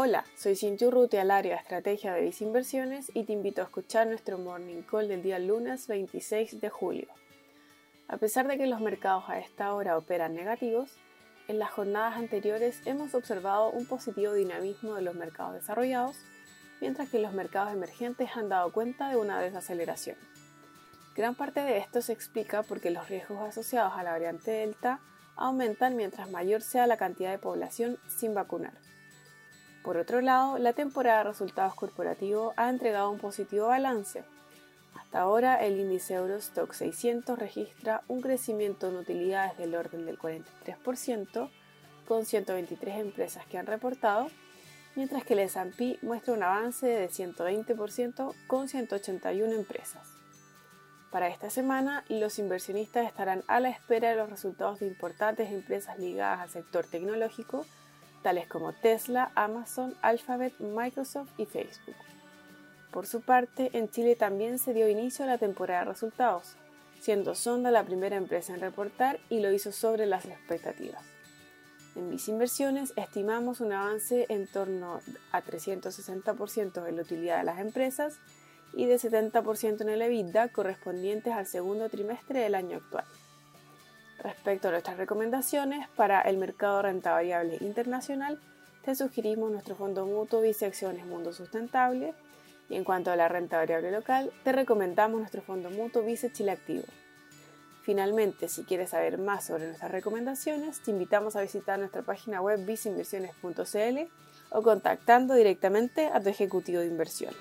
Hola, soy Cintia Urrutia al área de estrategia de Vice Inversiones y te invito a escuchar nuestro morning call del día lunes 26 de julio. A pesar de que los mercados a esta hora operan negativos, en las jornadas anteriores hemos observado un positivo dinamismo de los mercados desarrollados, mientras que los mercados emergentes han dado cuenta de una desaceleración. Gran parte de esto se explica porque los riesgos asociados a la variante Delta aumentan mientras mayor sea la cantidad de población sin vacunar. Por otro lado, la temporada de resultados corporativos ha entregado un positivo balance. Hasta ahora, el índice Eurostock 600 registra un crecimiento en utilidades del orden del 43%, con 123 empresas que han reportado, mientras que el S&P muestra un avance de 120% con 181 empresas. Para esta semana, los inversionistas estarán a la espera de los resultados de importantes empresas ligadas al sector tecnológico, tales como Tesla, Amazon, Alphabet, Microsoft y Facebook. Por su parte, en Chile también se dio inicio a la temporada de resultados, siendo Sonda la primera empresa en reportar y lo hizo sobre las expectativas. En Vice Inversiones estimamos un avance en torno a 360% en la utilidad de las empresas y de 70% en el EBITDA correspondientes al segundo trimestre del año actual. Respecto a nuestras recomendaciones para el mercado renta variable internacional, te sugerimos nuestro fondo mutuo Viceacciones Mundo Sustentable y en cuanto a la renta variable local, te recomendamos nuestro fondo mutuo Vice Chile Activo. Finalmente, si quieres saber más sobre nuestras recomendaciones, te invitamos a visitar nuestra página web viceinversiones.cl o contactando directamente a tu ejecutivo de inversión.